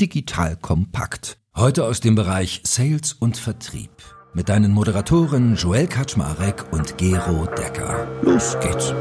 Digital Kompakt. Heute aus dem Bereich Sales und Vertrieb. Mit deinen Moderatoren Joel Kaczmarek und Gero Decker. Los geht's.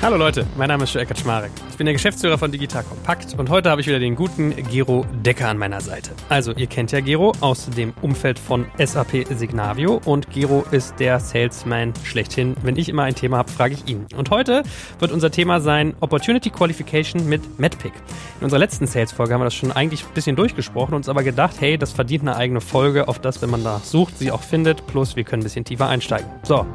Hallo Leute, mein Name ist Joel Kaczmarek. Ich bin der Geschäftsführer von Digital Kompakt und heute habe ich wieder den guten Gero Decker an meiner Seite. Also, ihr kennt ja Gero aus dem Umfeld von SAP Signavio und Gero ist der Salesman schlechthin. Wenn ich immer ein Thema habe, frage ich ihn. Und heute wird unser Thema sein Opportunity Qualification mit MedPick. In unserer letzten Sales-Folge haben wir das schon eigentlich ein bisschen durchgesprochen, uns aber gedacht, hey, das verdient eine eigene Folge, auf das, wenn man da sucht, sie auch findet. Plus, wir können ein bisschen tiefer einsteigen. So,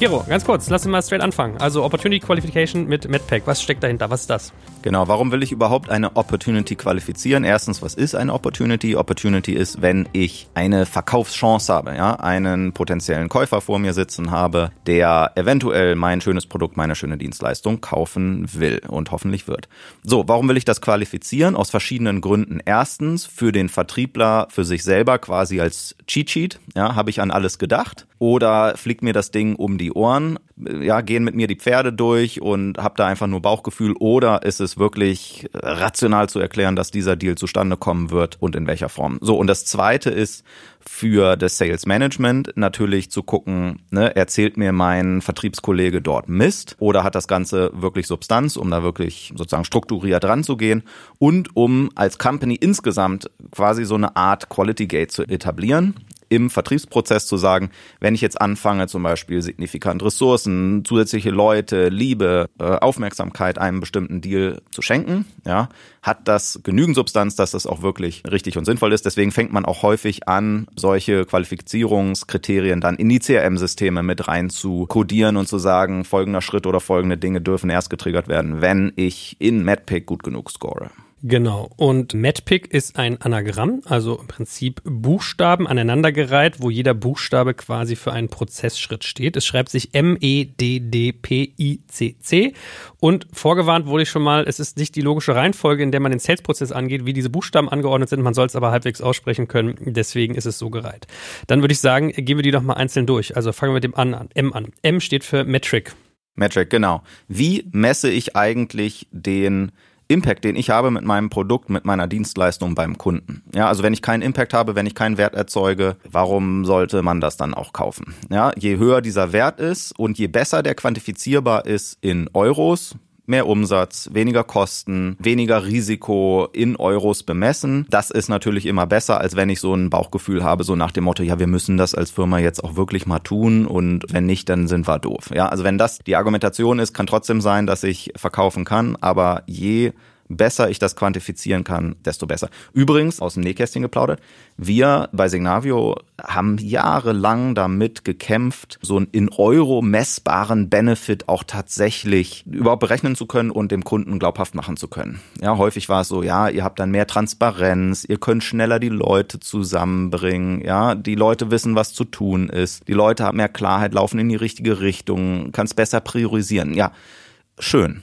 Gero, ganz kurz, lass uns mal straight anfangen. Also Opportunity Qualification mit MedPack, was steckt dahinter? Was ist das? Genau, warum will ich überhaupt eine Opportunity qualifizieren? Erstens, was ist eine Opportunity? Opportunity ist, wenn ich eine Verkaufschance habe, ja, einen potenziellen Käufer vor mir sitzen habe, der eventuell mein schönes Produkt, meine schöne Dienstleistung kaufen will und hoffentlich wird. So, warum will ich das qualifizieren? Aus verschiedenen Gründen. Erstens, für den Vertriebler, für sich selber quasi als Cheat Sheet, ja, habe ich an alles gedacht oder fliegt mir das Ding um die Ohren, ja, gehen mit mir die Pferde durch und habe da einfach nur Bauchgefühl oder ist es wirklich rational zu erklären, dass dieser Deal zustande kommen wird und in welcher Form. So, und das zweite ist für das Sales Management natürlich zu gucken, ne, erzählt mir mein Vertriebskollege dort Mist oder hat das Ganze wirklich Substanz, um da wirklich sozusagen strukturiert ranzugehen und um als Company insgesamt quasi so eine Art Quality Gate zu etablieren im Vertriebsprozess zu sagen, wenn ich jetzt anfange, zum Beispiel signifikant Ressourcen, zusätzliche Leute, Liebe, äh, Aufmerksamkeit einem bestimmten Deal zu schenken, ja, hat das genügend Substanz, dass das auch wirklich richtig und sinnvoll ist. Deswegen fängt man auch häufig an, solche Qualifizierungskriterien dann in die CRM-Systeme mit rein zu codieren und zu sagen, folgender Schritt oder folgende Dinge dürfen erst getriggert werden, wenn ich in MedPick gut genug score. Genau. Und MedPick ist ein Anagramm, also im Prinzip Buchstaben aneinandergereiht, wo jeder Buchstabe quasi für einen Prozessschritt steht. Es schreibt sich M-E-D-D-P-I-C-C. Und vorgewarnt wurde ich schon mal, es ist nicht die logische Reihenfolge, in der man den Sales-Prozess angeht, wie diese Buchstaben angeordnet sind. Man soll es aber halbwegs aussprechen können. Deswegen ist es so gereiht. Dann würde ich sagen, gehen wir die doch mal einzeln durch. Also fangen wir mit dem an, M an. M steht für Metric. Metric, genau. Wie messe ich eigentlich den Impact, den ich habe mit meinem Produkt, mit meiner Dienstleistung beim Kunden. Ja, also wenn ich keinen Impact habe, wenn ich keinen Wert erzeuge, warum sollte man das dann auch kaufen? Ja, je höher dieser Wert ist und je besser der quantifizierbar ist in Euros, mehr Umsatz, weniger Kosten, weniger Risiko in Euros bemessen. Das ist natürlich immer besser, als wenn ich so ein Bauchgefühl habe, so nach dem Motto, ja, wir müssen das als Firma jetzt auch wirklich mal tun und wenn nicht, dann sind wir doof. Ja, also wenn das die Argumentation ist, kann trotzdem sein, dass ich verkaufen kann, aber je besser ich das quantifizieren kann, desto besser. Übrigens, aus dem Nähkästchen geplaudert, wir bei Signavio haben jahrelang damit gekämpft, so einen in Euro messbaren Benefit auch tatsächlich überhaupt berechnen zu können und dem Kunden glaubhaft machen zu können. Ja, häufig war es so, ja, ihr habt dann mehr Transparenz, ihr könnt schneller die Leute zusammenbringen, ja, die Leute wissen, was zu tun ist, die Leute haben mehr Klarheit, laufen in die richtige Richtung, kannst besser priorisieren. Ja, schön.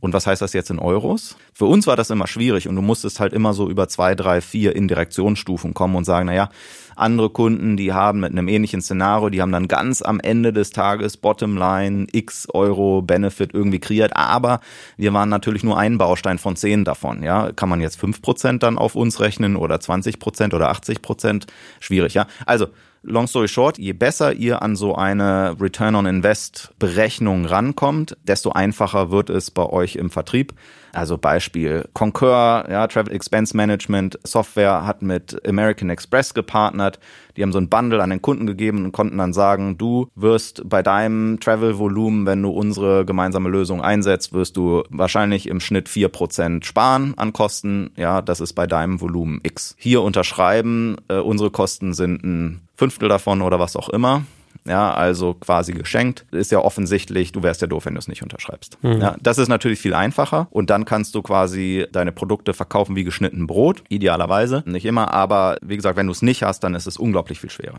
Und was heißt das jetzt in Euros? Für uns war das immer schwierig und du musstest halt immer so über zwei, drei, vier Indirektionsstufen kommen und sagen, naja, andere Kunden, die haben mit einem ähnlichen Szenario, die haben dann ganz am Ende des Tages Bottomline x Euro Benefit irgendwie kreiert, aber wir waren natürlich nur ein Baustein von zehn davon, ja. Kann man jetzt fünf Prozent dann auf uns rechnen oder 20 Prozent oder 80 Prozent? Schwierig, ja. Also, long story short, je besser ihr an so eine Return on Invest Berechnung rankommt, desto einfacher wird es bei euch im Vertrieb. Also Beispiel Concur, ja, Travel Expense Management Software hat mit American Express gepartnert. Die haben so ein Bundle an den Kunden gegeben und konnten dann sagen, du wirst bei deinem Travel-Volumen, wenn du unsere gemeinsame Lösung einsetzt, wirst du wahrscheinlich im Schnitt vier Prozent sparen an Kosten. Ja, das ist bei deinem Volumen X. Hier unterschreiben, äh, unsere Kosten sind ein Fünftel davon oder was auch immer. Ja, also quasi geschenkt. Ist ja offensichtlich, du wärst ja doof, wenn du es nicht unterschreibst. Mhm. Ja, das ist natürlich viel einfacher und dann kannst du quasi deine Produkte verkaufen wie geschnitten Brot, idealerweise. Nicht immer, aber wie gesagt, wenn du es nicht hast, dann ist es unglaublich viel schwerer.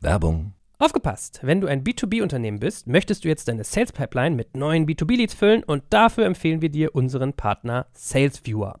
Werbung. Aufgepasst! Wenn du ein B2B-Unternehmen bist, möchtest du jetzt deine Sales Pipeline mit neuen B2B-Leads füllen und dafür empfehlen wir dir unseren Partner SalesViewer.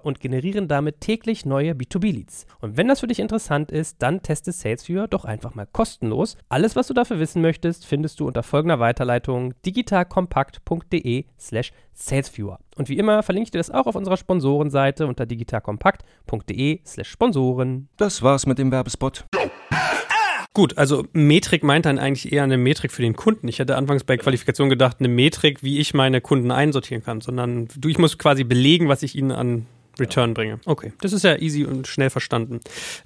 und generieren damit täglich neue B2B-Leads. Und wenn das für dich interessant ist, dann teste Sales Viewer doch einfach mal kostenlos. Alles, was du dafür wissen möchtest, findest du unter folgender Weiterleitung digitalkompakt.de slash salesviewer. Und wie immer verlinke ich dir das auch auf unserer Sponsorenseite unter digitalkompakt.de slash Sponsoren. Das war's mit dem Werbespot. Gut, also Metrik meint dann eigentlich eher eine Metrik für den Kunden. Ich hätte anfangs bei Qualifikation gedacht, eine Metrik, wie ich meine Kunden einsortieren kann, sondern du, ich muss quasi belegen, was ich ihnen an Return bringe. Okay, das ist ja easy und schnell verstanden.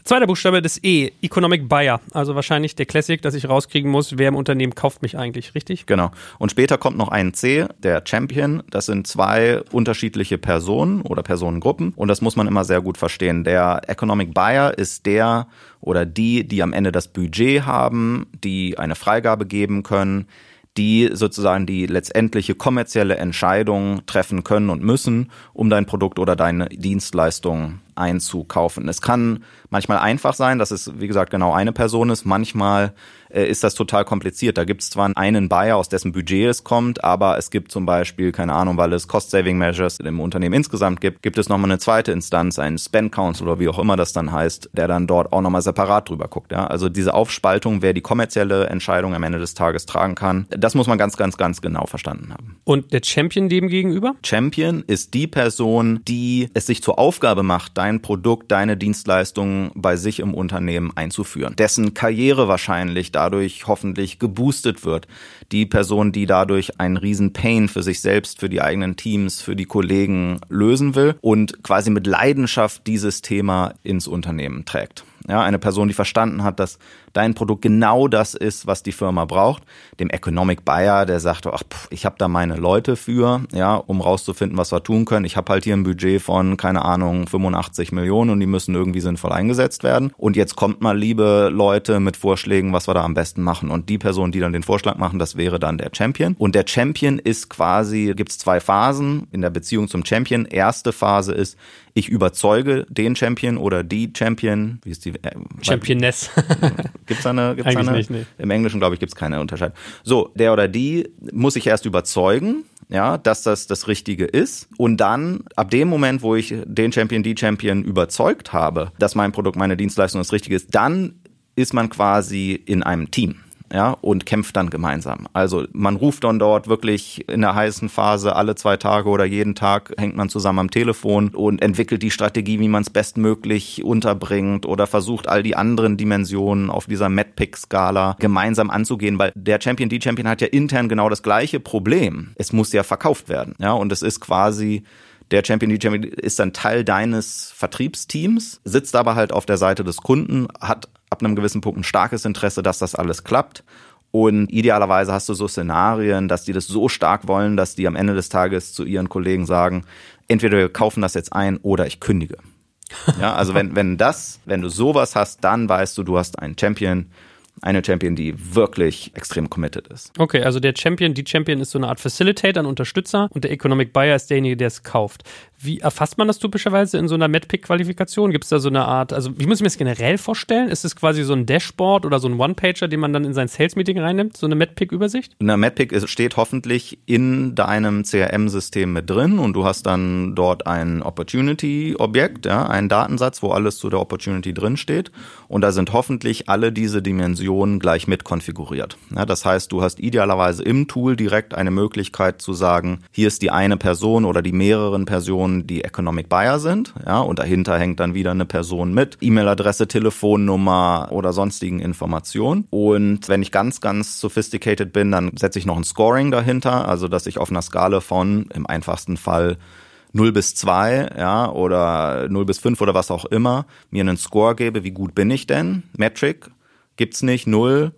Zweiter Buchstabe das E, Economic Buyer. Also wahrscheinlich der Classic, dass ich rauskriegen muss, wer im Unternehmen kauft mich eigentlich, richtig? Genau. Und später kommt noch ein C, der Champion. Das sind zwei unterschiedliche Personen oder Personengruppen und das muss man immer sehr gut verstehen. Der Economic Buyer ist der oder die, die am Ende das Budget haben, die eine Freigabe geben können, die sozusagen die letztendliche kommerzielle Entscheidung treffen können und müssen, um dein Produkt oder deine Dienstleistung einzukaufen. Es kann manchmal einfach sein, dass es, wie gesagt, genau eine Person ist. Manchmal äh, ist das total kompliziert. Da gibt es zwar einen Buyer, aus dessen Budget es kommt, aber es gibt zum Beispiel, keine Ahnung, weil es Cost-Saving-Measures im Unternehmen insgesamt gibt, gibt es nochmal eine zweite Instanz, einen Spend Council oder wie auch immer das dann heißt, der dann dort auch nochmal separat drüber guckt. Ja? Also diese Aufspaltung, wer die kommerzielle Entscheidung am Ende des Tages tragen kann, das muss man ganz, ganz, ganz genau verstanden haben. Und der Champion dem gegenüber? Champion ist die Person, die es sich zur Aufgabe macht, dein Produkt, deine Dienstleistung bei sich im Unternehmen einzuführen. Dessen Karriere wahrscheinlich dadurch hoffentlich geboostet wird. Die Person, die dadurch einen riesen Pain für sich selbst, für die eigenen Teams, für die Kollegen lösen will und quasi mit Leidenschaft dieses Thema ins Unternehmen trägt. Ja, eine Person, die verstanden hat, dass dein Produkt genau das ist, was die Firma braucht. Dem Economic Buyer, der sagt, ach, pff, ich habe da meine Leute für, ja, um rauszufinden, was wir tun können. Ich habe halt hier ein Budget von, keine Ahnung, 85 Millionen und die müssen irgendwie sinnvoll eingesetzt werden. Und jetzt kommt mal, liebe Leute, mit Vorschlägen, was wir da am besten machen. Und die Person, die dann den Vorschlag machen, das wäre dann der Champion. Und der Champion ist quasi, gibt es zwei Phasen in der Beziehung zum Champion. Erste Phase ist, ich überzeuge den Champion oder die Champion, wie ist die? Äh, Championess. Gibt's da eine? Gibt's Eigentlich eine? nicht, nee. Im Englischen, glaube ich, gibt's keine Unterscheidung. So, der oder die muss ich erst überzeugen, ja, dass das das Richtige ist. Und dann, ab dem Moment, wo ich den Champion, die Champion überzeugt habe, dass mein Produkt, meine Dienstleistung das Richtige ist, dann ist man quasi in einem Team ja, und kämpft dann gemeinsam. Also man ruft dann dort wirklich in der heißen Phase alle zwei Tage oder jeden Tag hängt man zusammen am Telefon und entwickelt die Strategie, wie man es bestmöglich unterbringt oder versucht all die anderen Dimensionen auf dieser MedPick-Skala gemeinsam anzugehen, weil der Champion, die Champion hat ja intern genau das gleiche Problem. Es muss ja verkauft werden, ja, und es ist quasi der Champion, die Champion ist dann Teil deines Vertriebsteams, sitzt aber halt auf der Seite des Kunden, hat ab einem gewissen Punkt ein starkes Interesse, dass das alles klappt. Und idealerweise hast du so Szenarien, dass die das so stark wollen, dass die am Ende des Tages zu ihren Kollegen sagen, entweder wir kaufen das jetzt ein oder ich kündige. Ja, also wenn, wenn das, wenn du sowas hast, dann weißt du, du hast einen Champion, eine Champion, die wirklich extrem committed ist. Okay, also der Champion, die Champion ist so eine Art Facilitator, ein Unterstützer und der Economic Buyer ist derjenige, der es kauft. Wie erfasst man das typischerweise in so einer MedPick-Qualifikation? Gibt es da so eine Art, also wie muss ich mir das generell vorstellen? Ist es quasi so ein Dashboard oder so ein One-Pager, den man dann in sein Sales-Meeting reinnimmt? So eine MedPick-Übersicht? Eine MedPick steht hoffentlich in deinem CRM-System mit drin und du hast dann dort ein Opportunity-Objekt, ja, einen Datensatz, wo alles zu der Opportunity drin steht. Und da sind hoffentlich alle diese Dimensionen gleich mit konfiguriert. Ja, das heißt, du hast idealerweise im Tool direkt eine Möglichkeit zu sagen, hier ist die eine Person oder die mehreren Personen, die Economic Buyer sind. Ja, und dahinter hängt dann wieder eine Person mit E-Mail-Adresse, Telefonnummer oder sonstigen Informationen. Und wenn ich ganz, ganz sophisticated bin, dann setze ich noch ein Scoring dahinter, also dass ich auf einer Skala von im einfachsten Fall 0 bis 2, ja, oder 0 bis 5 oder was auch immer, mir einen Score gebe, wie gut bin ich denn? Metric gibt's nicht, 0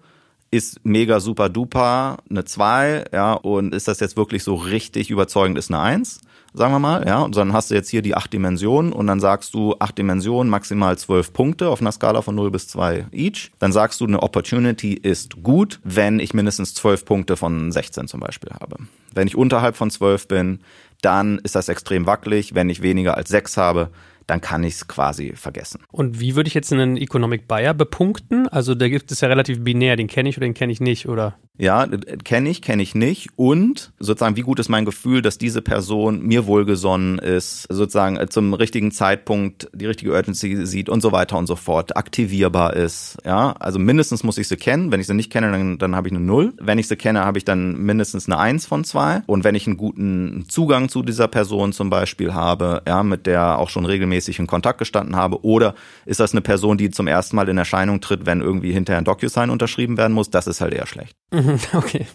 ist mega super duper eine 2, ja, und ist das jetzt wirklich so richtig überzeugend, ist eine 1, sagen wir mal, ja, und dann hast du jetzt hier die acht Dimensionen und dann sagst du acht Dimensionen, maximal zwölf Punkte auf einer Skala von 0 bis 2 each. Dann sagst du, eine Opportunity ist gut, wenn ich mindestens zwölf Punkte von 16 zum Beispiel habe. Wenn ich unterhalb von 12 bin, dann ist das extrem wackelig. Wenn ich weniger als 6 habe, dann kann ich es quasi vergessen. Und wie würde ich jetzt einen Economic Buyer bepunkten? Also da gibt es ja relativ binär, den kenne ich oder den kenne ich nicht, oder? Ja, kenne ich, kenne ich nicht. Und sozusagen, wie gut ist mein Gefühl, dass diese Person mir wohlgesonnen ist, sozusagen äh, zum richtigen Zeitpunkt die richtige Urgency sieht und so weiter und so fort, aktivierbar ist. Ja, also mindestens muss ich sie kennen. Wenn ich sie nicht kenne, dann, dann habe ich eine Null. Wenn ich sie kenne, habe ich dann mindestens eine Eins von zwei. Und wenn ich einen guten Zugang zu dieser Person zum Beispiel habe, ja, mit der auch schon regelmäßig in Kontakt gestanden habe, oder ist das eine Person, die zum ersten Mal in Erscheinung tritt, wenn irgendwie hinterher ein DocuSign unterschrieben werden muss, das ist halt eher schlecht. Mhm. Okay.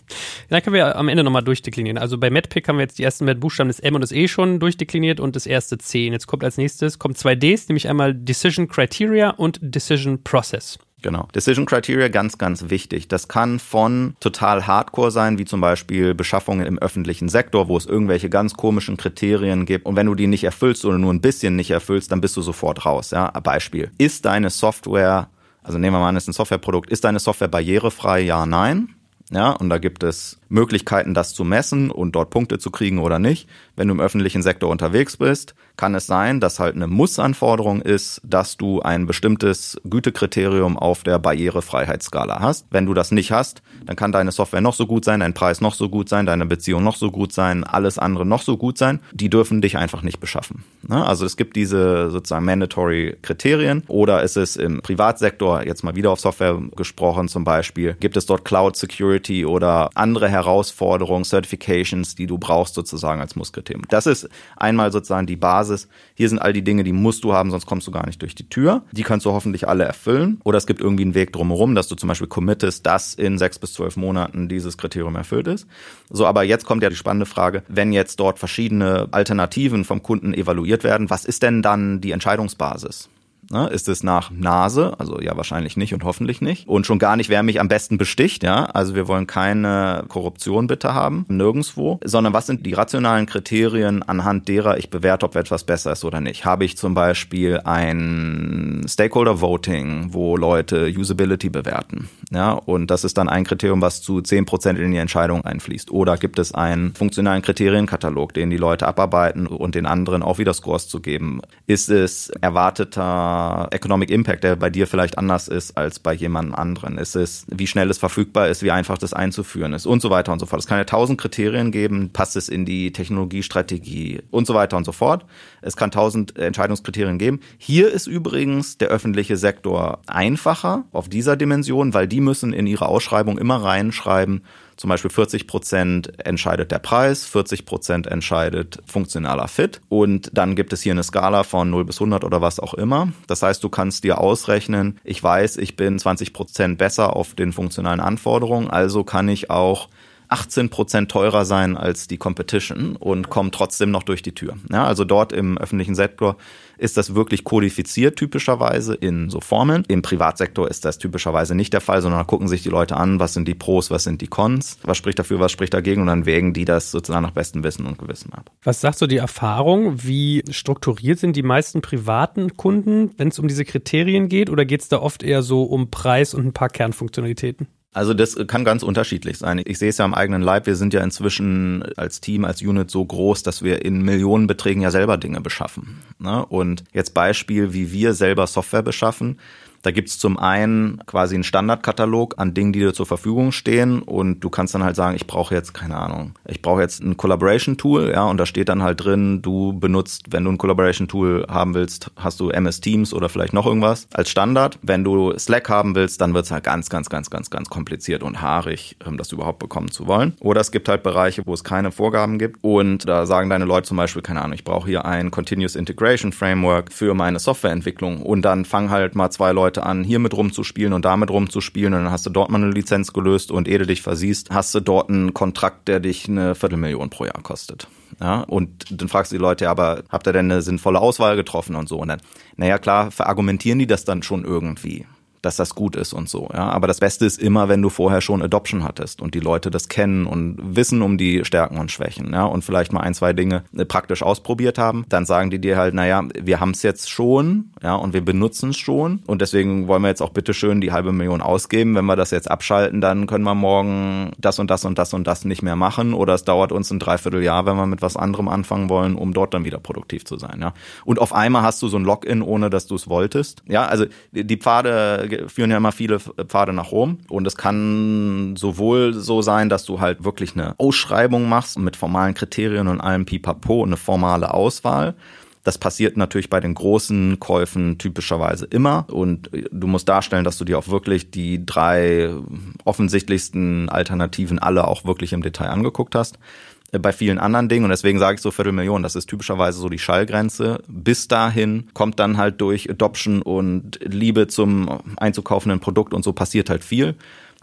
Dann können wir am Ende nochmal durchdeklinieren. Also bei MedPick haben wir jetzt die ersten Buchstaben des M und des E schon durchdekliniert und das erste C. Und jetzt kommt als nächstes, kommt zwei Ds, nämlich einmal Decision Criteria und Decision Process. Genau. Decision Criteria ganz, ganz wichtig. Das kann von total hardcore sein, wie zum Beispiel Beschaffungen im öffentlichen Sektor, wo es irgendwelche ganz komischen Kriterien gibt. Und wenn du die nicht erfüllst oder nur ein bisschen nicht erfüllst, dann bist du sofort raus. Ja, Beispiel. Ist deine Software, also nehmen wir mal an, es ist ein Softwareprodukt, ist deine Software barrierefrei? Ja, nein. Ja, und da gibt es Möglichkeiten, das zu messen und dort Punkte zu kriegen oder nicht. Wenn du im öffentlichen Sektor unterwegs bist, kann es sein, dass halt eine Muss-Anforderung ist, dass du ein bestimmtes Gütekriterium auf der Barrierefreiheitsskala hast. Wenn du das nicht hast, dann kann deine Software noch so gut sein, dein Preis noch so gut sein, deine Beziehung noch so gut sein, alles andere noch so gut sein. Die dürfen dich einfach nicht beschaffen. Ne? Also es gibt diese sozusagen mandatory Kriterien oder ist es im Privatsektor, jetzt mal wieder auf Software gesprochen zum Beispiel, gibt es dort Cloud Security oder andere Herausforderungen, Certifications, die du brauchst sozusagen als Musskriterium. Das ist einmal sozusagen die Basis. Hier sind all die Dinge, die musst du haben, sonst kommst du gar nicht durch die Tür. Die kannst du hoffentlich alle erfüllen. Oder es gibt irgendwie einen Weg drumherum, dass du zum Beispiel committest, dass in sechs bis zwölf Monaten dieses Kriterium erfüllt ist. So, aber jetzt kommt ja die spannende Frage, wenn jetzt dort verschiedene Alternativen vom Kunden evaluiert werden, was ist denn dann die Entscheidungsbasis? Ne? Ist es nach Nase? Also ja, wahrscheinlich nicht und hoffentlich nicht. Und schon gar nicht, wer mich am besten besticht. Ja, also wir wollen keine Korruption bitte haben, nirgendwo, sondern was sind die rationalen Kriterien, anhand derer ich bewerte, ob etwas besser ist oder nicht? Habe ich zum Beispiel ein Stakeholder Voting, wo Leute Usability bewerten? Ja, und das ist dann ein Kriterium, was zu zehn Prozent in die Entscheidung einfließt. Oder gibt es einen funktionalen Kriterienkatalog, den die Leute abarbeiten und den anderen auch wieder Scores zu geben? Ist es erwarteter Economic Impact, der bei dir vielleicht anders ist als bei jemand anderen? Ist es, wie schnell es verfügbar ist, wie einfach das einzuführen ist und so weiter und so fort. Es kann ja tausend Kriterien geben, passt es in die Technologiestrategie und so weiter und so fort. Es kann tausend Entscheidungskriterien geben. Hier ist übrigens der öffentliche Sektor einfacher auf dieser Dimension, weil die müssen in ihre Ausschreibung immer reinschreiben, zum Beispiel 40 Prozent entscheidet der Preis, 40 Prozent entscheidet funktionaler Fit und dann gibt es hier eine Skala von 0 bis 100 oder was auch immer. Das heißt, du kannst dir ausrechnen, ich weiß, ich bin 20 Prozent besser auf den funktionalen Anforderungen, also kann ich auch 18 Prozent teurer sein als die Competition und kommen trotzdem noch durch die Tür. Ja, also dort im öffentlichen Sektor ist das wirklich kodifiziert typischerweise in so Formeln. Im Privatsektor ist das typischerweise nicht der Fall, sondern da gucken sich die Leute an, was sind die Pros, was sind die Cons, was spricht dafür, was spricht dagegen und dann wägen die das sozusagen nach bestem Wissen und Gewissen ab. Was sagt so die Erfahrung? Wie strukturiert sind die meisten privaten Kunden, wenn es um diese Kriterien geht oder geht es da oft eher so um Preis und ein paar Kernfunktionalitäten? Also das kann ganz unterschiedlich sein. Ich sehe es ja am eigenen Leib. Wir sind ja inzwischen als Team, als Unit so groß, dass wir in Millionenbeträgen ja selber Dinge beschaffen. Ne? Und jetzt Beispiel, wie wir selber Software beschaffen. Da gibt's zum einen quasi einen Standardkatalog an Dingen, die dir zur Verfügung stehen und du kannst dann halt sagen, ich brauche jetzt, keine Ahnung, ich brauche jetzt ein Collaboration-Tool, ja, und da steht dann halt drin, du benutzt, wenn du ein Collaboration-Tool haben willst, hast du MS Teams oder vielleicht noch irgendwas als Standard. Wenn du Slack haben willst, dann wird's halt ganz, ganz, ganz, ganz, ganz kompliziert und haarig, um das überhaupt bekommen zu wollen. Oder es gibt halt Bereiche, wo es keine Vorgaben gibt und da sagen deine Leute zum Beispiel, keine Ahnung, ich brauche hier ein Continuous Integration Framework für meine Softwareentwicklung und dann fangen halt mal zwei Leute Leute an, hier mit rumzuspielen und damit rumzuspielen und dann hast du dort mal eine Lizenz gelöst und ehe du dich versiehst, hast du dort einen Kontrakt, der dich eine Viertelmillion pro Jahr kostet. Ja, und dann fragst du die Leute, aber habt ihr denn eine sinnvolle Auswahl getroffen und so? Und dann, naja, klar, verargumentieren die das dann schon irgendwie. Dass das gut ist und so. Ja, aber das Beste ist immer, wenn du vorher schon Adoption hattest und die Leute das kennen und wissen um die Stärken und Schwächen, ja, und vielleicht mal ein, zwei Dinge äh, praktisch ausprobiert haben, dann sagen die dir halt, naja, wir haben es jetzt schon, ja, und wir benutzen es schon und deswegen wollen wir jetzt auch bitteschön die halbe Million ausgeben. Wenn wir das jetzt abschalten, dann können wir morgen das und das und das und das nicht mehr machen oder es dauert uns ein Dreivierteljahr, wenn wir mit was anderem anfangen wollen, um dort dann wieder produktiv zu sein, ja. Und auf einmal hast du so ein Login, ohne dass du es wolltest. Ja, also die Pfade führen ja immer viele Pfade nach Rom und es kann sowohl so sein, dass du halt wirklich eine Ausschreibung machst mit formalen Kriterien und allem Pipapo, eine formale Auswahl. Das passiert natürlich bei den großen Käufen typischerweise immer. Und du musst darstellen, dass du dir auch wirklich die drei offensichtlichsten Alternativen alle auch wirklich im Detail angeguckt hast. Bei vielen anderen Dingen, und deswegen sage ich so Viertelmillion, das ist typischerweise so die Schallgrenze. Bis dahin kommt dann halt durch Adoption und Liebe zum einzukaufenden Produkt und so passiert halt viel.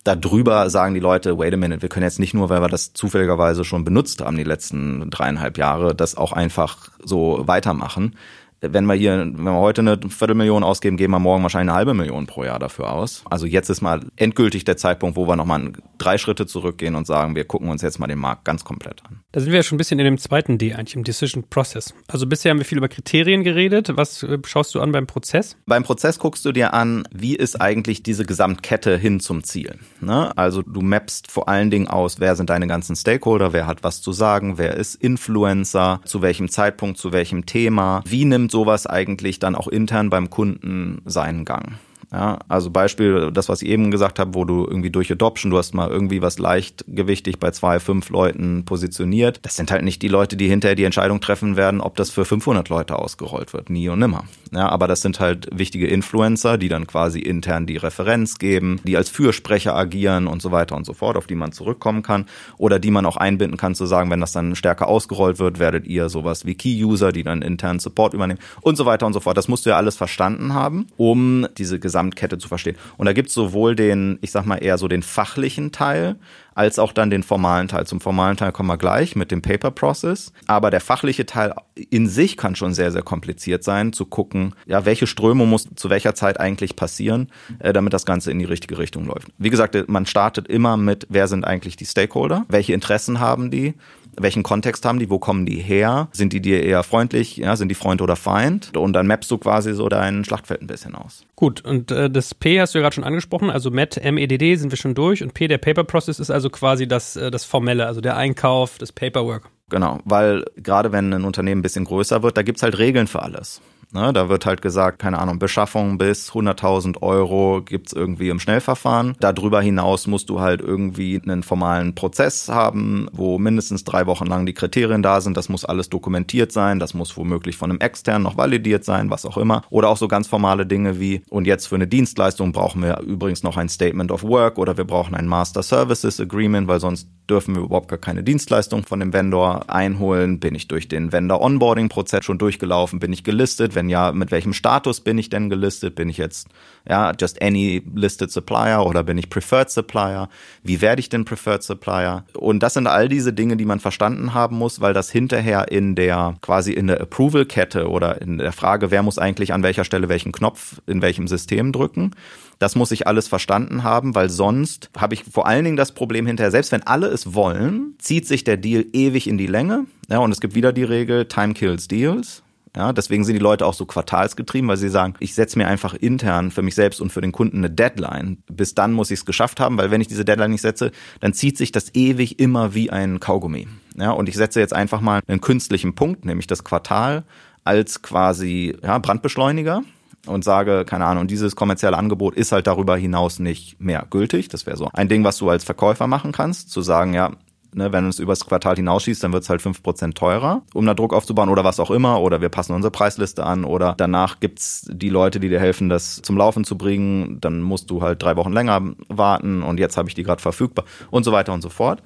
Darüber sagen die Leute, wait a minute, wir können jetzt nicht nur, weil wir das zufälligerweise schon benutzt haben die letzten dreieinhalb Jahre, das auch einfach so weitermachen wenn wir hier, wenn wir heute eine Viertelmillion ausgeben, geben wir morgen wahrscheinlich eine halbe Million pro Jahr dafür aus. Also jetzt ist mal endgültig der Zeitpunkt, wo wir nochmal drei Schritte zurückgehen und sagen, wir gucken uns jetzt mal den Markt ganz komplett an. Da sind wir ja schon ein bisschen in dem zweiten D eigentlich, im Decision Process. Also bisher haben wir viel über Kriterien geredet. Was äh, schaust du an beim Prozess? Beim Prozess guckst du dir an, wie ist eigentlich diese Gesamtkette hin zum Ziel. Ne? Also du mappst vor allen Dingen aus, wer sind deine ganzen Stakeholder, wer hat was zu sagen, wer ist Influencer, zu welchem Zeitpunkt, zu welchem Thema, wie nimmt nimmt sowas eigentlich dann auch intern beim Kunden seinen Gang? Ja, also Beispiel, das, was ich eben gesagt habe, wo du irgendwie durch Adoption, du hast mal irgendwie was leichtgewichtig bei zwei, fünf Leuten positioniert. Das sind halt nicht die Leute, die hinterher die Entscheidung treffen werden, ob das für 500 Leute ausgerollt wird. Nie und nimmer. Ja, aber das sind halt wichtige Influencer, die dann quasi intern die Referenz geben, die als Fürsprecher agieren und so weiter und so fort, auf die man zurückkommen kann. Oder die man auch einbinden kann, zu sagen, wenn das dann stärker ausgerollt wird, werdet ihr sowas wie Key-User, die dann internen Support übernehmen und so weiter und so fort. Das musst du ja alles verstanden haben, um diese gesamte Gesamtkette zu verstehen. Und da gibt es sowohl den, ich sag mal eher so den fachlichen Teil, als auch dann den formalen Teil. Zum formalen Teil kommen wir gleich mit dem Paper Process. Aber der fachliche Teil in sich kann schon sehr, sehr kompliziert sein, zu gucken, ja, welche Strömung muss zu welcher Zeit eigentlich passieren, äh, damit das Ganze in die richtige Richtung läuft. Wie gesagt, man startet immer mit, wer sind eigentlich die Stakeholder, welche Interessen haben die, welchen Kontext haben die, wo kommen die her, sind die dir eher freundlich, ja, sind die Freund oder Feind und dann mappst du quasi so dein Schlachtfeld ein bisschen aus. Gut, und äh, das P hast du ja gerade schon angesprochen, also MET, MEDD sind wir schon durch und P, der Paper Process, ist also quasi das, äh, das Formelle, also der Einkauf, das Paperwork. Genau, weil gerade wenn ein Unternehmen ein bisschen größer wird, da gibt's halt Regeln für alles. Ne, da wird halt gesagt, keine Ahnung, Beschaffung bis 100.000 Euro gibt's irgendwie im Schnellverfahren. Darüber hinaus musst du halt irgendwie einen formalen Prozess haben, wo mindestens drei Wochen lang die Kriterien da sind. Das muss alles dokumentiert sein. Das muss womöglich von einem externen noch validiert sein, was auch immer. Oder auch so ganz formale Dinge wie, und jetzt für eine Dienstleistung brauchen wir übrigens noch ein Statement of Work oder wir brauchen ein Master Services Agreement, weil sonst dürfen wir überhaupt gar keine Dienstleistung von dem Vendor einholen. Bin ich durch den Vendor Onboarding Prozess schon durchgelaufen? Bin ich gelistet? Wenn ja, mit welchem Status bin ich denn gelistet? Bin ich jetzt, ja, just any listed supplier oder bin ich preferred supplier? Wie werde ich denn preferred supplier? Und das sind all diese Dinge, die man verstanden haben muss, weil das hinterher in der, quasi in der Approval-Kette oder in der Frage, wer muss eigentlich an welcher Stelle welchen Knopf in welchem System drücken, das muss ich alles verstanden haben, weil sonst habe ich vor allen Dingen das Problem hinterher, selbst wenn alle es wollen, zieht sich der Deal ewig in die Länge. Ja, und es gibt wieder die Regel, Time kills Deals. Ja, deswegen sind die Leute auch so quartalsgetrieben, weil sie sagen, ich setze mir einfach intern für mich selbst und für den Kunden eine Deadline. Bis dann muss ich es geschafft haben, weil wenn ich diese Deadline nicht setze, dann zieht sich das ewig immer wie ein Kaugummi. Ja, und ich setze jetzt einfach mal einen künstlichen Punkt, nämlich das Quartal, als quasi ja, Brandbeschleuniger und sage, keine Ahnung, dieses kommerzielle Angebot ist halt darüber hinaus nicht mehr gültig. Das wäre so ein Ding, was du als Verkäufer machen kannst, zu sagen, ja, Ne, wenn es übers Quartal hinausschießt, dann wird es halt fünf Prozent teurer, um da Druck aufzubauen oder was auch immer. Oder wir passen unsere Preisliste an oder danach gibt's die Leute, die dir helfen, das zum Laufen zu bringen. Dann musst du halt drei Wochen länger warten und jetzt habe ich die gerade verfügbar und so weiter und so fort.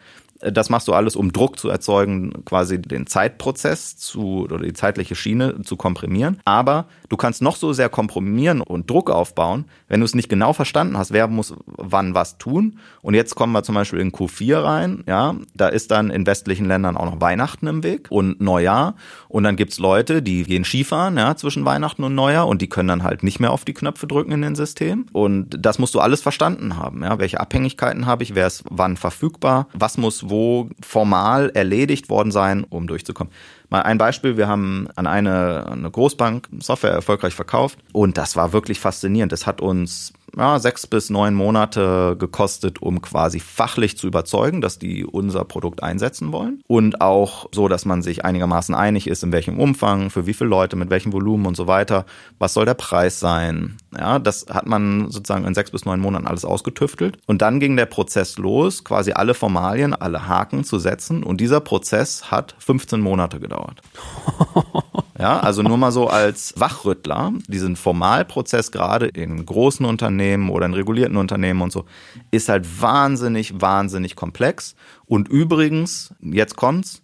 Das machst du alles, um Druck zu erzeugen, quasi den Zeitprozess zu oder die zeitliche Schiene zu komprimieren. Aber du kannst noch so sehr komprimieren und Druck aufbauen, wenn du es nicht genau verstanden hast, wer muss wann was tun. Und jetzt kommen wir zum Beispiel in Q4 rein, ja, da ist dann in westlichen Ländern auch noch Weihnachten im Weg und Neujahr. Und dann gibt's Leute, die gehen Skifahren, ja, zwischen Weihnachten und Neujahr und die können dann halt nicht mehr auf die Knöpfe drücken in den System. Und das musst du alles verstanden haben, ja. Welche Abhängigkeiten habe ich, wer ist wann verfügbar, was muss wo formal erledigt worden sein, um durchzukommen. Mal ein Beispiel, wir haben an eine, eine Großbank Software erfolgreich verkauft und das war wirklich faszinierend. Das hat uns ja, sechs bis neun Monate gekostet, um quasi fachlich zu überzeugen, dass die unser Produkt einsetzen wollen. Und auch so, dass man sich einigermaßen einig ist, in welchem Umfang, für wie viele Leute, mit welchem Volumen und so weiter. Was soll der Preis sein? Ja, das hat man sozusagen in sechs bis neun Monaten alles ausgetüftelt. Und dann ging der Prozess los, quasi alle Formalien, alle Haken zu setzen. Und dieser Prozess hat 15 Monate gedauert. Ja, also nur mal so als Wachrüttler, diesen Formalprozess gerade in großen Unternehmen oder in regulierten Unternehmen und so, ist halt wahnsinnig, wahnsinnig komplex. Und übrigens, jetzt kommt's,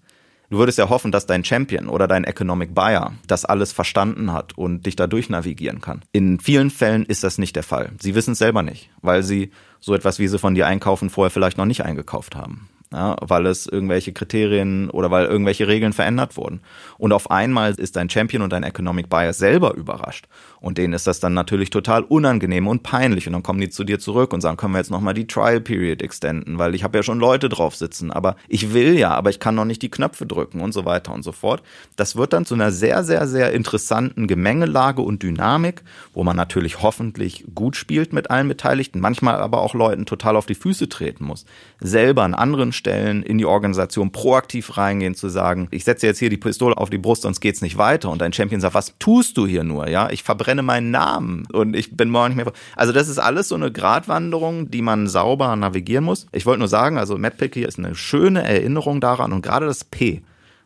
Du würdest ja hoffen, dass dein Champion oder dein Economic Buyer das alles verstanden hat und dich da durchnavigieren kann. In vielen Fällen ist das nicht der Fall. Sie wissen es selber nicht, weil sie so etwas, wie sie von dir einkaufen, vorher vielleicht noch nicht eingekauft haben ja, weil es irgendwelche Kriterien oder weil irgendwelche Regeln verändert wurden. Und auf einmal ist dein Champion und dein Economic Bias selber überrascht. Und denen ist das dann natürlich total unangenehm und peinlich. Und dann kommen die zu dir zurück und sagen, können wir jetzt nochmal die Trial Period extenden, weil ich habe ja schon Leute drauf sitzen, aber ich will ja, aber ich kann noch nicht die Knöpfe drücken und so weiter und so fort. Das wird dann zu einer sehr, sehr, sehr interessanten Gemengelage und Dynamik, wo man natürlich hoffentlich gut spielt mit allen Beteiligten, manchmal aber auch Leuten total auf die Füße treten muss. Selber an anderen Stellen in die Organisation proaktiv reingehen, zu sagen, ich setze jetzt hier die Pistole auf die Brust, sonst geht's nicht weiter. Und dein Champion sagt, was tust du hier nur? Ja, ich verbrenne meinen Namen und ich bin morgen nicht mehr. Also das ist alles so eine Gratwanderung, die man sauber navigieren muss. Ich wollte nur sagen, also Madpick hier ist eine schöne Erinnerung daran und gerade das P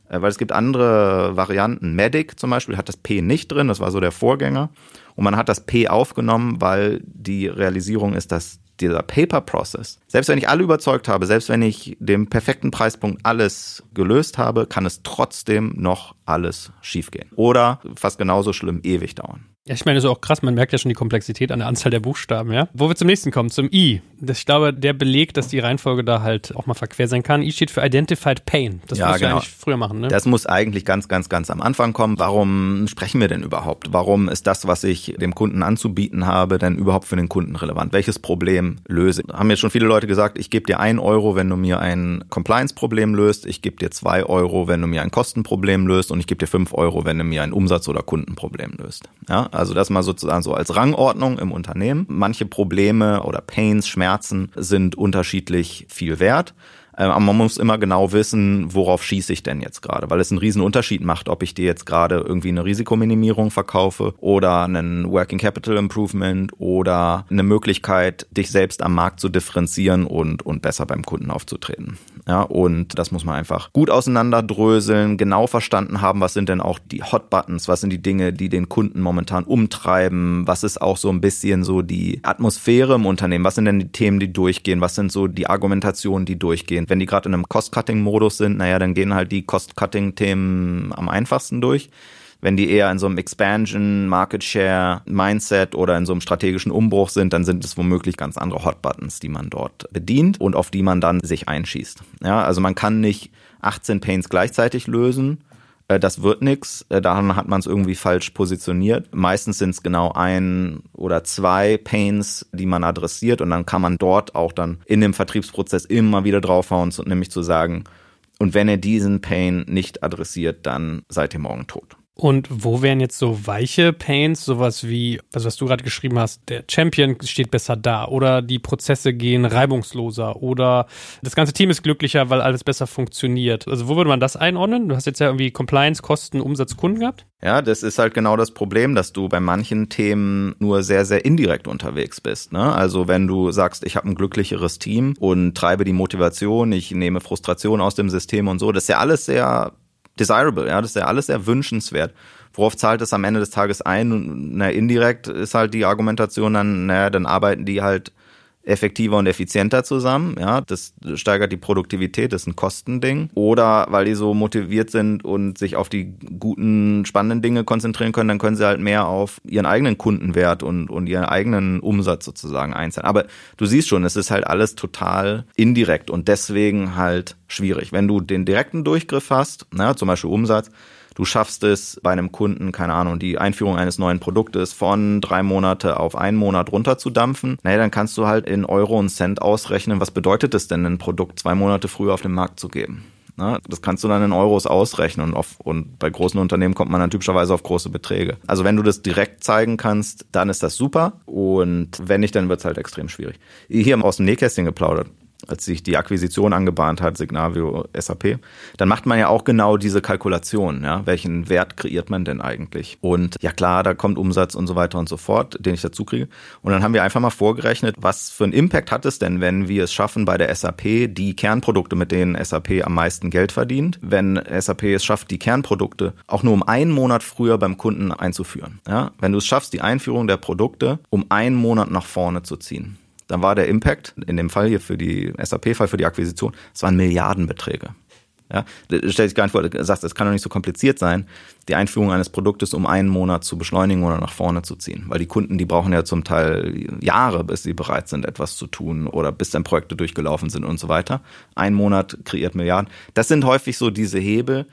äh, weil es gibt andere Varianten. Medic zum Beispiel hat das P nicht drin, das war so der Vorgänger. Und man hat das P aufgenommen, weil die Realisierung ist, dass dieser Paper-Process, selbst wenn ich alle überzeugt habe, selbst wenn ich dem perfekten Preispunkt alles gelöst habe, kann es trotzdem noch alles schiefgehen. Oder fast genauso schlimm ewig dauern. Ja, ich meine, so auch krass, man merkt ja schon die Komplexität an der Anzahl der Buchstaben, ja. Wo wir zum nächsten kommen, zum I. Das, ich glaube, der belegt, dass die Reihenfolge da halt auch mal verquer sein kann. I steht für Identified Pain. Das ja, muss genau. eigentlich früher machen, ne? Das muss eigentlich ganz, ganz, ganz am Anfang kommen. Warum sprechen wir denn überhaupt? Warum ist das, was ich dem Kunden anzubieten habe, denn überhaupt für den Kunden relevant? Welches Problem löse? Haben jetzt schon viele Leute gesagt, ich gebe dir ein Euro, wenn du mir ein Compliance-Problem löst. Ich gebe dir zwei Euro, wenn du mir ein Kostenproblem löst. Und ich gebe dir fünf Euro, wenn du mir ein Umsatz- oder Kundenproblem löst. Ja, also das mal sozusagen so als Rangordnung im Unternehmen. Manche Probleme oder Pains, Schmerzen sind unterschiedlich viel wert. Ähm, aber man muss immer genau wissen, worauf schieße ich denn jetzt gerade, weil es einen riesen Unterschied macht, ob ich dir jetzt gerade irgendwie eine Risikominimierung verkaufe oder einen Working Capital Improvement oder eine Möglichkeit, dich selbst am Markt zu differenzieren und, und besser beim Kunden aufzutreten. Ja, und das muss man einfach gut auseinanderdröseln, genau verstanden haben, was sind denn auch die Hot Buttons, was sind die Dinge, die den Kunden momentan umtreiben, was ist auch so ein bisschen so die Atmosphäre im Unternehmen, was sind denn die Themen, die durchgehen, was sind so die Argumentationen, die durchgehen gehen. Wenn die gerade in einem Cost-Cutting-Modus sind, naja, dann gehen halt die Cost-Cutting-Themen am einfachsten durch. Wenn die eher in so einem Expansion, Market Share, Mindset oder in so einem strategischen Umbruch sind, dann sind es womöglich ganz andere Hot Buttons, die man dort bedient und auf die man dann sich einschießt. Ja, also man kann nicht 18 Pains gleichzeitig lösen das wird nichts. Äh, daran hat man es irgendwie falsch positioniert. Meistens sind es genau ein oder zwei Pains, die man adressiert und dann kann man dort auch dann in dem Vertriebsprozess immer wieder draufhauen, nämlich zu sagen, und wenn ihr diesen Pain nicht adressiert, dann seid ihr morgen tot. Und wo wären jetzt so weiche Pains, sowas wie, also was du gerade geschrieben hast, der Champion steht besser da oder die Prozesse gehen reibungsloser oder das ganze Team ist glücklicher, weil alles besser funktioniert. Also wo würde man das einordnen? Du hast jetzt ja irgendwie Compliance, Kosten, Umsatz, Kunden gehabt? Ja, das ist halt genau das Problem, dass du bei manchen Themen nur sehr, sehr indirekt unterwegs bist. Ne? Also wenn du sagst, ich habe ein glücklicheres Team und treibe die Motivation, ich nehme Frustration aus dem System und so, das ist ja alles sehr desirable, ja, das ist ja alles sehr wünschenswert. Worauf zahlt es am Ende des Tages ein? Na, indirekt ist halt die Argumentation dann, naja, dann arbeiten die halt effektiver und effizienter zusammen. Ja, das steigert die Produktivität, das ist ein Kostending. Oder weil die so motiviert sind und sich auf die guten, spannenden Dinge konzentrieren können, dann können sie halt mehr auf ihren eigenen Kundenwert und, und ihren eigenen Umsatz sozusagen einzahlen. Aber du siehst schon, es ist halt alles total indirekt und deswegen halt schwierig. Wenn du den direkten Durchgriff hast, na, zum Beispiel Umsatz, Du schaffst es bei einem Kunden, keine Ahnung, die Einführung eines neuen Produktes von drei Monate auf einen Monat runterzudampfen. Naja, dann kannst du halt in Euro und Cent ausrechnen, was bedeutet es denn, ein Produkt zwei Monate früher auf den Markt zu geben. Na, das kannst du dann in Euros ausrechnen und, auf, und bei großen Unternehmen kommt man dann typischerweise auf große Beträge. Also wenn du das direkt zeigen kannst, dann ist das super und wenn nicht, dann wird es halt extrem schwierig. Hier aus dem Nähkästchen geplaudert als sich die Akquisition angebahnt hat, Signavio SAP, dann macht man ja auch genau diese Kalkulation, ja, welchen Wert kreiert man denn eigentlich? Und ja klar, da kommt Umsatz und so weiter und so fort, den ich dazu kriege. Und dann haben wir einfach mal vorgerechnet, was für einen Impact hat es denn, wenn wir es schaffen, bei der SAP die Kernprodukte, mit denen SAP am meisten Geld verdient, wenn SAP es schafft, die Kernprodukte auch nur um einen Monat früher beim Kunden einzuführen. Ja? Wenn du es schaffst, die Einführung der Produkte um einen Monat nach vorne zu ziehen dann war der Impact in dem Fall hier für die SAP-Fall, für die Akquisition, es waren Milliardenbeträge. Ja, stell dich gar nicht vor, du sagst, es kann doch nicht so kompliziert sein, die Einführung eines Produktes um einen Monat zu beschleunigen oder nach vorne zu ziehen. Weil die Kunden, die brauchen ja zum Teil Jahre, bis sie bereit sind, etwas zu tun oder bis dann Projekte durchgelaufen sind und so weiter. Ein Monat kreiert Milliarden. Das sind häufig so diese Hebel,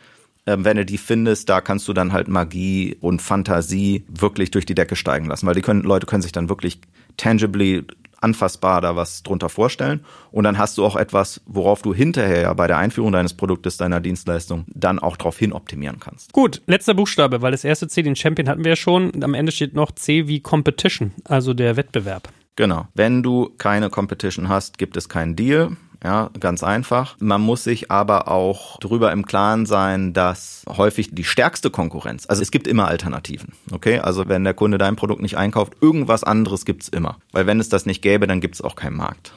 ähm, wenn du die findest, da kannst du dann halt Magie und Fantasie wirklich durch die Decke steigen lassen, weil die können, Leute können sich dann wirklich tangibly anfassbar da was drunter vorstellen. Und dann hast du auch etwas, worauf du hinterher bei der Einführung deines Produktes, deiner Dienstleistung dann auch darauf hin optimieren kannst. Gut, letzter Buchstabe, weil das erste C, den Champion hatten wir ja schon. Am Ende steht noch C wie Competition, also der Wettbewerb. Genau. Wenn du keine Competition hast, gibt es keinen Deal. Ja, ganz einfach. Man muss sich aber auch darüber im Klaren sein, dass häufig die stärkste Konkurrenz, also es gibt immer Alternativen. Okay, also wenn der Kunde dein Produkt nicht einkauft, irgendwas anderes gibt's immer. Weil wenn es das nicht gäbe, dann gibt's auch keinen Markt.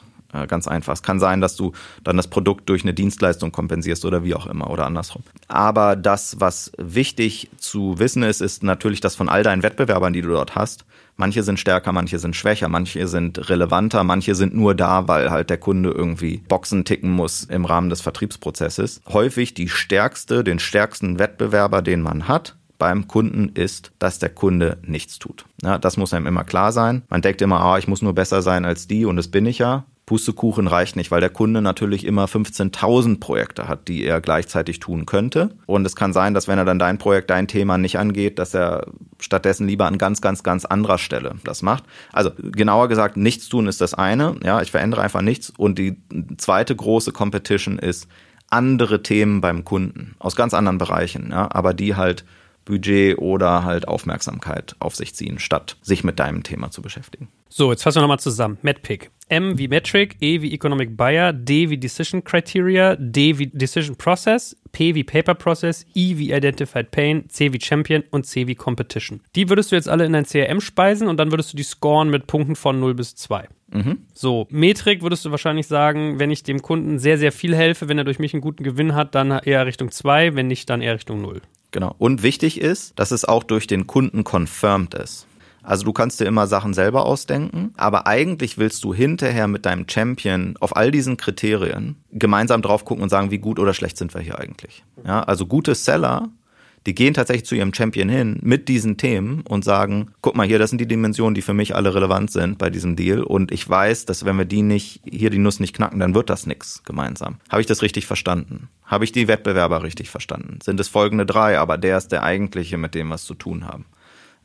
Ganz einfach. Es kann sein, dass du dann das Produkt durch eine Dienstleistung kompensierst oder wie auch immer oder andersrum. Aber das, was wichtig zu wissen ist, ist natürlich, dass von all deinen Wettbewerbern, die du dort hast, manche sind stärker, manche sind schwächer, manche sind relevanter, manche sind nur da, weil halt der Kunde irgendwie Boxen ticken muss im Rahmen des Vertriebsprozesses. Häufig die stärkste, den stärksten Wettbewerber, den man hat, beim Kunden ist, dass der Kunde nichts tut. Ja, das muss einem immer klar sein. Man denkt immer, ah, ich muss nur besser sein als die und das bin ich ja. Pustekuchen reicht nicht, weil der Kunde natürlich immer 15.000 Projekte hat, die er gleichzeitig tun könnte. Und es kann sein, dass wenn er dann dein Projekt, dein Thema nicht angeht, dass er stattdessen lieber an ganz, ganz, ganz anderer Stelle das macht. Also genauer gesagt, nichts tun ist das eine. Ja, ich verändere einfach nichts. Und die zweite große Competition ist andere Themen beim Kunden aus ganz anderen Bereichen, ja, aber die halt Budget oder halt Aufmerksamkeit auf sich ziehen, statt sich mit deinem Thema zu beschäftigen. So, jetzt fassen wir nochmal zusammen. MedPick. M wie Metric, E wie Economic Buyer, D wie Decision Criteria, D wie Decision Process, P wie Paper Process, I wie Identified Pain, C wie Champion und C wie Competition. Die würdest du jetzt alle in dein CRM speisen und dann würdest du die scoren mit Punkten von 0 bis 2. Mhm. So, Metrik würdest du wahrscheinlich sagen, wenn ich dem Kunden sehr, sehr viel helfe, wenn er durch mich einen guten Gewinn hat, dann eher Richtung 2, wenn nicht, dann eher Richtung 0. Genau. Und wichtig ist, dass es auch durch den Kunden confirmed ist. Also du kannst dir immer Sachen selber ausdenken, aber eigentlich willst du hinterher mit deinem Champion auf all diesen Kriterien gemeinsam drauf gucken und sagen, wie gut oder schlecht sind wir hier eigentlich. Ja, also gute Seller, die gehen tatsächlich zu ihrem Champion hin mit diesen Themen und sagen, guck mal hier, das sind die Dimensionen, die für mich alle relevant sind bei diesem Deal und ich weiß, dass wenn wir die nicht, hier die Nuss nicht knacken, dann wird das nix gemeinsam. Habe ich das richtig verstanden? Habe ich die Wettbewerber richtig verstanden? Sind es folgende drei, aber der ist der eigentliche, mit dem es zu tun haben.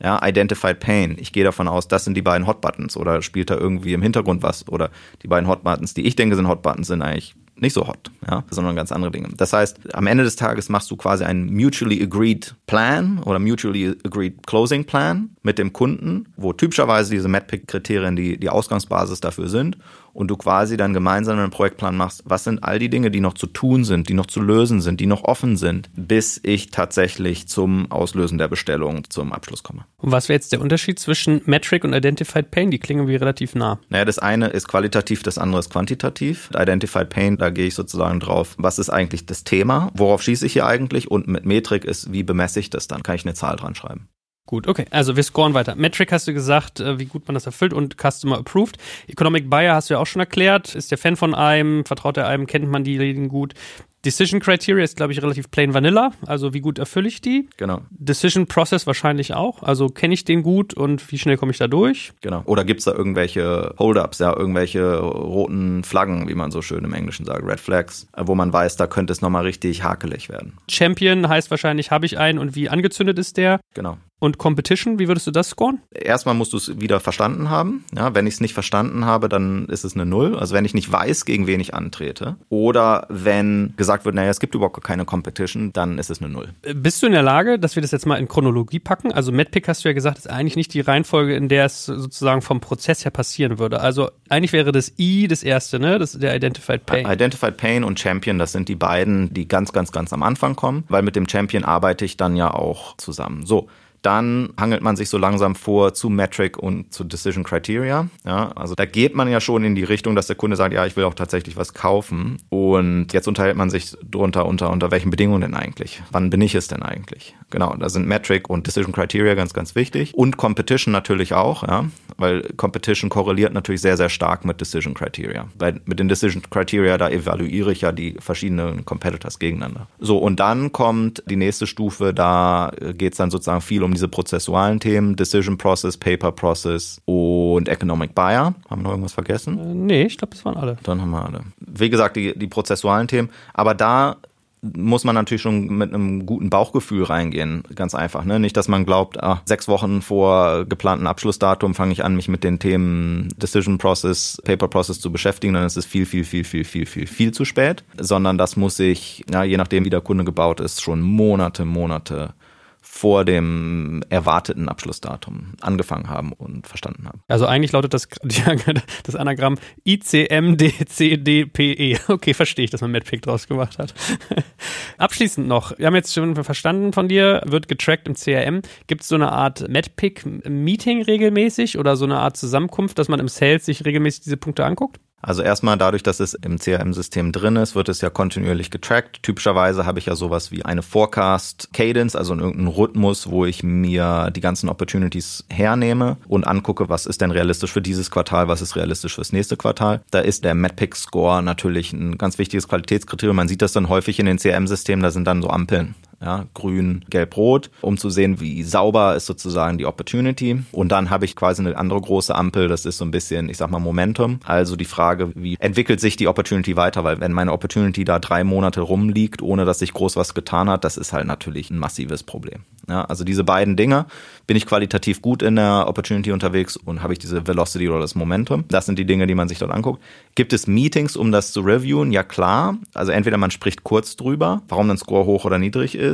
Ja, Identified Pain. Ich gehe davon aus, das sind die beiden Hot Buttons oder spielt da irgendwie im Hintergrund was oder die beiden Hot Buttons, die ich denke sind Hot Buttons, sind eigentlich nicht so hot, ja, sondern ganz andere Dinge. Das heißt, am Ende des Tages machst du quasi einen mutually agreed Plan oder mutually agreed Closing Plan mit dem Kunden, wo typischerweise diese MedPick-Kriterien die, die Ausgangsbasis dafür sind und du quasi dann gemeinsam einen Projektplan machst, was sind all die Dinge, die noch zu tun sind, die noch zu lösen sind, die noch offen sind, bis ich tatsächlich zum Auslösen der Bestellung, zum Abschluss komme. Und was wäre jetzt der Unterschied zwischen Metric und Identified Pain? Die klingen wie relativ nah. Naja, das eine ist qualitativ, das andere ist quantitativ. Identified Pain, da gehe ich sozusagen drauf, was ist eigentlich das Thema, worauf schieße ich hier eigentlich und mit Metrik ist, wie bemesse ich das dann, kann ich eine Zahl dran schreiben. Gut, okay. Also wir scoren weiter. Metric hast du gesagt, äh, wie gut man das erfüllt und Customer Approved. Economic Buyer hast du ja auch schon erklärt. Ist der Fan von einem, vertraut er einem, kennt man diejenigen gut. Decision Criteria ist, glaube ich, relativ plain vanilla. Also wie gut erfülle ich die? Genau. Decision Process wahrscheinlich auch. Also kenne ich den gut und wie schnell komme ich da durch? Genau. Oder gibt es da irgendwelche Hold-ups, ja, irgendwelche roten Flaggen, wie man so schön im Englischen sagt, Red Flags, wo man weiß, da könnte es nochmal richtig hakelig werden. Champion heißt wahrscheinlich, habe ich einen und wie angezündet ist der? Genau. Und Competition, wie würdest du das scoren? Erstmal musst du es wieder verstanden haben. Ja, wenn ich es nicht verstanden habe, dann ist es eine Null. Also wenn ich nicht weiß, gegen wen ich antrete. Oder wenn gesagt wird, naja, es gibt überhaupt keine Competition, dann ist es eine Null. Bist du in der Lage, dass wir das jetzt mal in Chronologie packen? Also MedPick hast du ja gesagt, ist eigentlich nicht die Reihenfolge, in der es sozusagen vom Prozess her passieren würde. Also eigentlich wäre das I das erste, ne? Das ist der Identified Pain. Identified Pain und Champion, das sind die beiden, die ganz, ganz, ganz am Anfang kommen, weil mit dem Champion arbeite ich dann ja auch zusammen. So. Dann hangelt man sich so langsam vor zu Metric und zu Decision Criteria. Ja, also da geht man ja schon in die Richtung, dass der Kunde sagt, ja, ich will auch tatsächlich was kaufen. Und jetzt unterhält man sich drunter unter, unter welchen Bedingungen denn eigentlich? Wann bin ich es denn eigentlich? Genau, da sind Metric und Decision Criteria ganz, ganz wichtig. Und Competition natürlich auch, ja, weil Competition korreliert natürlich sehr, sehr stark mit Decision Criteria. Weil mit den Decision Criteria, da evaluiere ich ja die verschiedenen Competitors gegeneinander. So, und dann kommt die nächste Stufe, da geht es dann sozusagen viel um um diese prozessualen Themen, Decision Process, Paper Process und Economic Buyer. Haben wir noch irgendwas vergessen? Äh, nee, ich glaube, das waren alle. Dann haben wir alle. Wie gesagt, die, die prozessualen Themen. Aber da muss man natürlich schon mit einem guten Bauchgefühl reingehen, ganz einfach. Ne? Nicht, dass man glaubt, ah, sechs Wochen vor geplanten Abschlussdatum fange ich an, mich mit den Themen Decision Process, Paper Process zu beschäftigen, dann ist es viel, viel, viel, viel, viel, viel, viel zu spät. Sondern das muss ich, ja, je nachdem, wie der Kunde gebaut ist, schon Monate, Monate vor dem erwarteten Abschlussdatum angefangen haben und verstanden haben. Also eigentlich lautet das, das Anagramm ICMDCDPE. Okay, verstehe ich, dass man MedPick draus gemacht hat. Abschließend noch, wir haben jetzt schon verstanden von dir, wird getrackt im CRM. Gibt es so eine Art MedPick-Meeting regelmäßig oder so eine Art Zusammenkunft, dass man im Sales sich regelmäßig diese Punkte anguckt? Also erstmal dadurch, dass es im CRM-System drin ist, wird es ja kontinuierlich getrackt. Typischerweise habe ich ja sowas wie eine Forecast Cadence, also irgendeinen Rhythmus, wo ich mir die ganzen Opportunities hernehme und angucke, was ist denn realistisch für dieses Quartal, was ist realistisch fürs nächste Quartal. Da ist der MedPick Score natürlich ein ganz wichtiges Qualitätskriterium. Man sieht das dann häufig in den CRM-Systemen, da sind dann so Ampeln ja, grün, gelb, rot, um zu sehen, wie sauber ist sozusagen die Opportunity. Und dann habe ich quasi eine andere große Ampel, das ist so ein bisschen, ich sag mal, Momentum. Also die Frage, wie entwickelt sich die Opportunity weiter? Weil wenn meine Opportunity da drei Monate rumliegt, ohne dass sich groß was getan hat, das ist halt natürlich ein massives Problem. Ja, also diese beiden Dinge, bin ich qualitativ gut in der Opportunity unterwegs und habe ich diese Velocity oder das Momentum? Das sind die Dinge, die man sich dort anguckt. Gibt es Meetings, um das zu reviewen? Ja klar. Also entweder man spricht kurz drüber, warum dann Score hoch oder niedrig ist.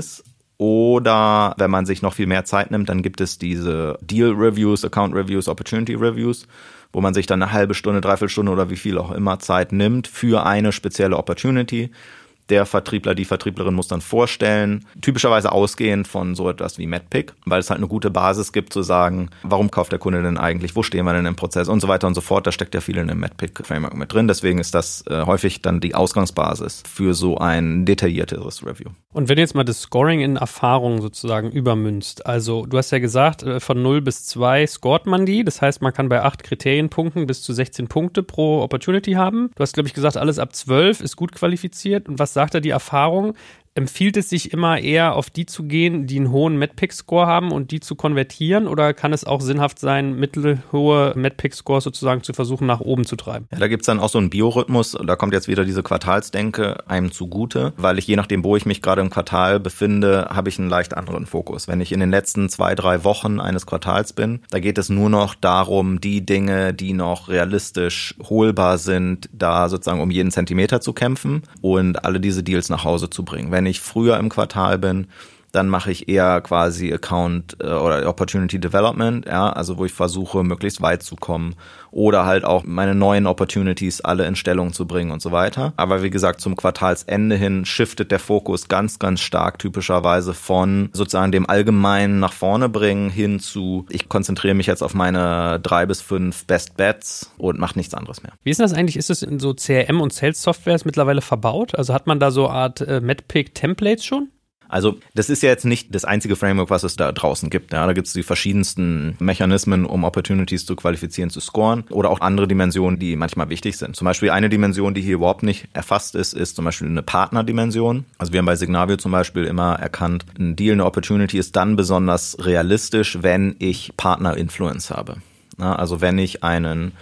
Oder wenn man sich noch viel mehr Zeit nimmt, dann gibt es diese Deal Reviews, Account Reviews, Opportunity Reviews, wo man sich dann eine halbe Stunde, dreiviertel Stunde oder wie viel auch immer Zeit nimmt für eine spezielle Opportunity der Vertriebler, die Vertrieblerin muss dann vorstellen, typischerweise ausgehend von so etwas wie MedPick, weil es halt eine gute Basis gibt zu sagen, warum kauft der Kunde denn eigentlich, wo stehen wir denn im Prozess und so weiter und so fort. Da steckt ja viel in dem MedPick-Framework mit drin. Deswegen ist das äh, häufig dann die Ausgangsbasis für so ein detaillierteres Review. Und wenn du jetzt mal das Scoring in Erfahrung sozusagen übermünzt, also du hast ja gesagt, äh, von 0 bis 2 scoret man die, das heißt, man kann bei 8 Kriterienpunkten bis zu 16 Punkte pro Opportunity haben. Du hast, glaube ich, gesagt, alles ab 12 ist gut qualifiziert und was sagt er die Erfahrung, empfiehlt es sich immer eher auf die zu gehen, die einen hohen MedPick-Score haben und die zu konvertieren? Oder kann es auch sinnhaft sein, mittelhohe MedPick-Scores sozusagen zu versuchen, nach oben zu treiben? Ja, da gibt's dann auch so einen Biorhythmus. Da kommt jetzt wieder diese Quartalsdenke einem zugute, weil ich je nachdem, wo ich mich gerade im Quartal befinde, habe ich einen leicht anderen Fokus. Wenn ich in den letzten zwei, drei Wochen eines Quartals bin, da geht es nur noch darum, die Dinge, die noch realistisch holbar sind, da sozusagen um jeden Zentimeter zu kämpfen und alle diese Deals nach Hause zu bringen. Wenn wenn ich früher im Quartal bin, dann mache ich eher quasi Account äh, oder Opportunity Development, ja, also wo ich versuche, möglichst weit zu kommen oder halt auch meine neuen Opportunities alle in Stellung zu bringen und so weiter. Aber wie gesagt, zum Quartalsende hin shiftet der Fokus ganz, ganz stark typischerweise von sozusagen dem Allgemeinen nach vorne bringen hin zu, ich konzentriere mich jetzt auf meine drei bis fünf Best Bets und mache nichts anderes mehr. Wie ist das eigentlich? Ist es in so CRM und Sales Softwares mittlerweile verbaut? Also hat man da so eine Art äh, MedPick Templates schon? Also das ist ja jetzt nicht das einzige Framework, was es da draußen gibt. Ja, da gibt es die verschiedensten Mechanismen, um Opportunities zu qualifizieren, zu scoren oder auch andere Dimensionen, die manchmal wichtig sind. Zum Beispiel eine Dimension, die hier überhaupt nicht erfasst ist, ist zum Beispiel eine Partnerdimension. Also wir haben bei Signavio zum Beispiel immer erkannt, ein Deal, eine Opportunity ist dann besonders realistisch, wenn ich Partner-Influence habe. Ja, also wenn ich einen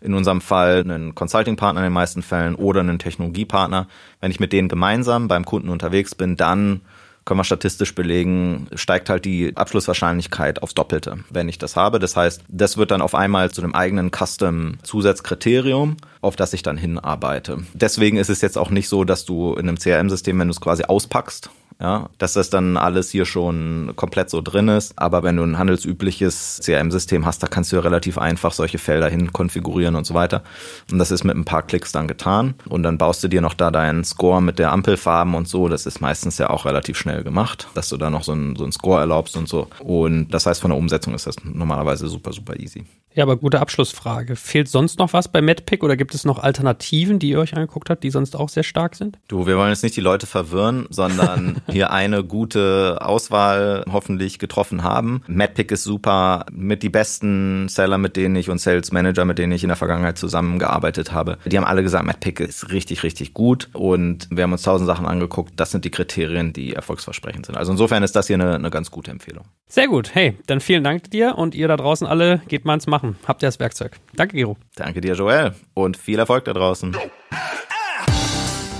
in unserem Fall einen Consulting-Partner in den meisten Fällen oder einen Technologiepartner. Wenn ich mit denen gemeinsam beim Kunden unterwegs bin, dann können wir statistisch belegen, steigt halt die Abschlusswahrscheinlichkeit aufs Doppelte, wenn ich das habe. Das heißt, das wird dann auf einmal zu einem eigenen Custom-Zusatzkriterium, auf das ich dann hinarbeite. Deswegen ist es jetzt auch nicht so, dass du in einem CRM-System, wenn du es quasi auspackst, ja, dass das dann alles hier schon komplett so drin ist. Aber wenn du ein handelsübliches CRM-System hast, da kannst du ja relativ einfach solche Felder hin konfigurieren und so weiter. Und das ist mit ein paar Klicks dann getan. Und dann baust du dir noch da deinen Score mit der Ampelfarben und so. Das ist meistens ja auch relativ schnell gemacht, dass du da noch so einen, so einen Score erlaubst und so. Und das heißt, von der Umsetzung ist das normalerweise super, super easy. Ja, aber gute Abschlussfrage. Fehlt sonst noch was bei MedPick oder gibt es noch Alternativen, die ihr euch angeguckt habt, die sonst auch sehr stark sind? Du, wir wollen jetzt nicht die Leute verwirren, sondern hier eine gute Auswahl hoffentlich getroffen haben. MadPick ist super, mit die besten Seller, mit denen ich und Sales Manager, mit denen ich in der Vergangenheit zusammengearbeitet habe. Die haben alle gesagt, MadPick ist richtig, richtig gut und wir haben uns tausend Sachen angeguckt. Das sind die Kriterien, die erfolgsversprechend sind. Also insofern ist das hier eine, eine ganz gute Empfehlung. Sehr gut. Hey, dann vielen Dank dir und ihr da draußen alle, geht mal ins Machen. Habt ihr das Werkzeug. Danke, Gero. Danke dir, Joel und viel Erfolg da draußen.